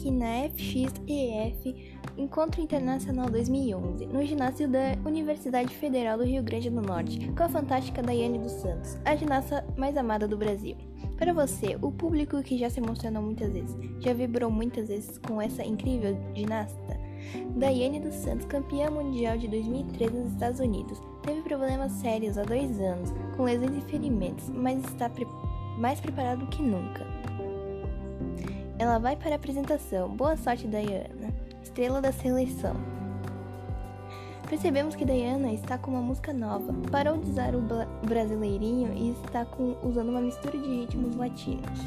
aqui na FXEF Encontro Internacional 2011, no ginásio da Universidade Federal do Rio Grande do Norte, com a fantástica Daiane dos Santos, a ginasta mais amada do Brasil. Para você, o público que já se emocionou muitas vezes, já vibrou muitas vezes com essa incrível ginasta? Daiane dos Santos, campeã mundial de 2013 nos Estados Unidos, teve problemas sérios há dois anos, com lesões e ferimentos, mas está pre mais preparado que nunca. Ela vai para a apresentação. Boa sorte, Diana, estrela da seleção. Percebemos que Diana está com uma música nova, parou de usar o brasileirinho e está com, usando uma mistura de ritmos latinos.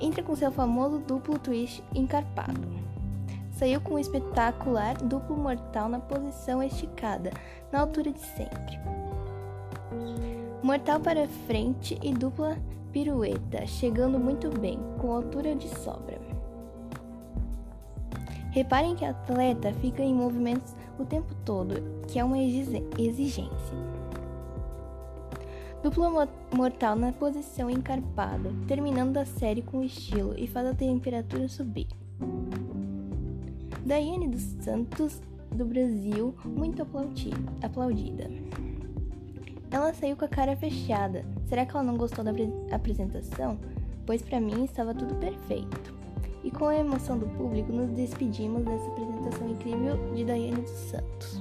Entra com seu famoso duplo twist encarpado. Saiu com o espetacular duplo mortal na posição esticada, na altura de sempre. Mortal para frente e dupla pirueta, chegando muito bem, com altura de sobra. Reparem que a atleta fica em movimentos o tempo todo, que é uma exigência. Duplo mortal na posição encarpada, terminando a série com estilo e faz a temperatura subir. Daiane dos Santos, do Brasil, muito aplaudida. Ela saiu com a cara fechada. Será que ela não gostou da apresentação? Pois para mim estava tudo perfeito. E com a emoção do público, nos despedimos dessa apresentação incrível de Daiane dos Santos.